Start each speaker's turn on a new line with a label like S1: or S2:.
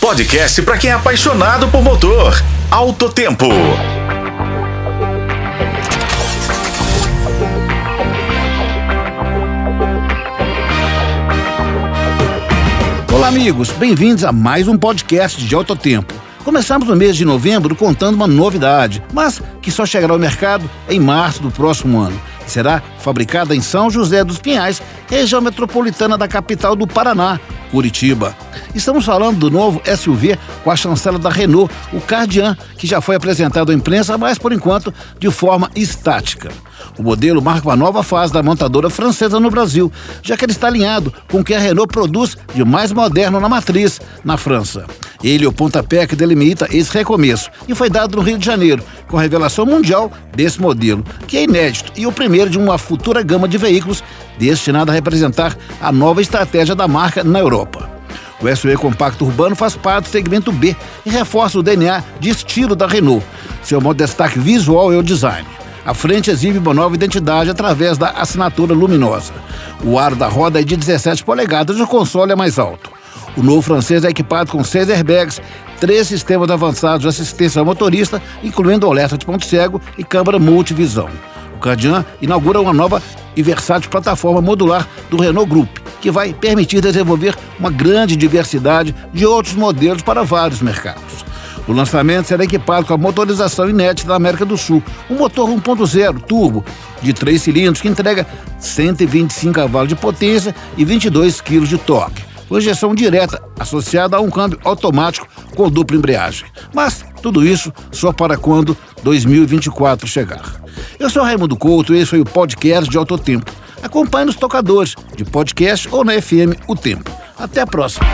S1: podcast para quem é apaixonado por motor. Alto Tempo.
S2: Olá, amigos. Bem-vindos a mais um podcast de Alto Tempo. Começamos no mês de novembro contando uma novidade, mas que só chegará ao mercado em março do próximo ano. Será fabricada em São José dos Pinhais, região metropolitana da capital do Paraná, Curitiba. Estamos falando do novo SUV com a chancela da Renault, o Cardian, que já foi apresentado à imprensa, mas por enquanto de forma estática. O modelo marca uma nova fase da montadora francesa no Brasil, já que ele está alinhado com o que a Renault produz de mais moderno na matriz, na França. Ele é o pontapé que delimita esse recomeço e foi dado no Rio de Janeiro, com a revelação mundial desse modelo, que é inédito e o primeiro de uma futura gama de veículos destinada a representar a nova estratégia da marca na Europa. O SUV compacto urbano faz parte do segmento B e reforça o DNA de estilo da Renault. Seu maior destaque visual é o design. A frente exibe uma nova identidade através da assinatura luminosa. O aro da roda é de 17 polegadas e o console é mais alto. O novo francês é equipado com seis airbags, três sistemas avançados de assistência ao motorista, incluindo alerta de ponto cego e câmera multivisão. O Cardian inaugura uma nova e versátil plataforma modular do Renault Group, que vai permitir desenvolver uma grande diversidade de outros modelos para vários mercados. O lançamento será equipado com a motorização inédita da América do Sul, um motor 1.0 turbo de 3 cilindros que entrega 125 cavalos de potência e 22 kg de torque com injeção direta associada a um câmbio automático com dupla embreagem. Mas tudo isso só para quando 2024 chegar. Eu sou Raimundo Couto e esse foi o podcast de Alto Tempo. Acompanhe nos tocadores de podcast ou na FM O Tempo. Até a próxima.